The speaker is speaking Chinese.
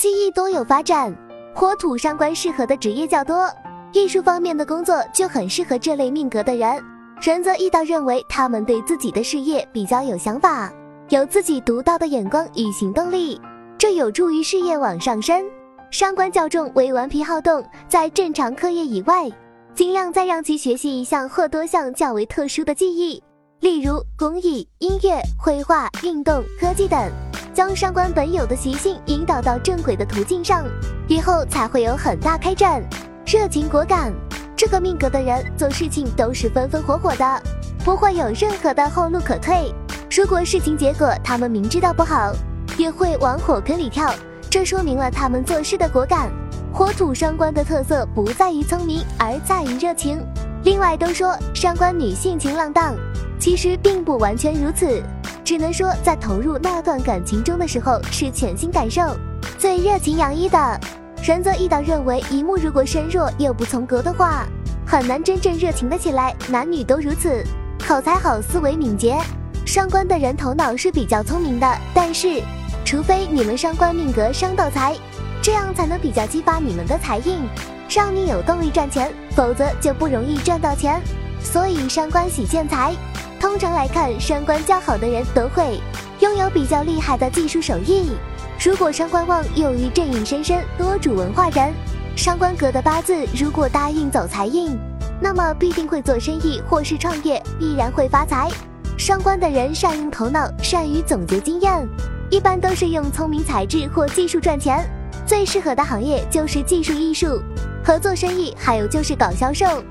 技艺多有发展，火土伤官适合的职业较多，艺术方面的工作就很适合这类命格的人。神则易道认为他们对自己的事业比较有想法，有自己独到的眼光与行动力，这有助于事业往上升。伤官较重为顽皮好动，在正常课业以外，尽量再让其学习一项或多项较为特殊的技艺，例如工艺、音乐、绘画、运动、科技等，将上官本有的习性引导到正轨的途径上，以后才会有很大开展。热情果敢，这个命格的人做事情都是风风火火的，不会有任何的后路可退。如果事情结果他们明知道不好，也会往火坑里跳。这说明了他们做事的果敢。火土伤官的特色不在于聪明，而在于热情。另外都说伤官女性情浪荡，其实并不完全如此，只能说在投入那段感情中的时候是全心感受，最热情洋溢的。神泽一导认为，一木如果身弱又不从格的话，很难真正热情的起来。男女都如此。口才好，思维敏捷，伤官的人头脑是比较聪明的，但是。除非你们伤官命格伤到财，这样才能比较激发你们的财运，让你有动力赚钱，否则就不容易赚到钱。所以伤官喜见财，通常来看，伤官较好的人都会拥有比较厉害的技术手艺。如果伤官旺又遇正印深深，多主文化人，伤官格的八字如果大运走财运，那么必定会做生意或是创业，必然会发财。伤官的人善用头脑，善于总结经验。一般都是用聪明才智或技术赚钱，最适合的行业就是技术艺术、合作生意，还有就是搞销售。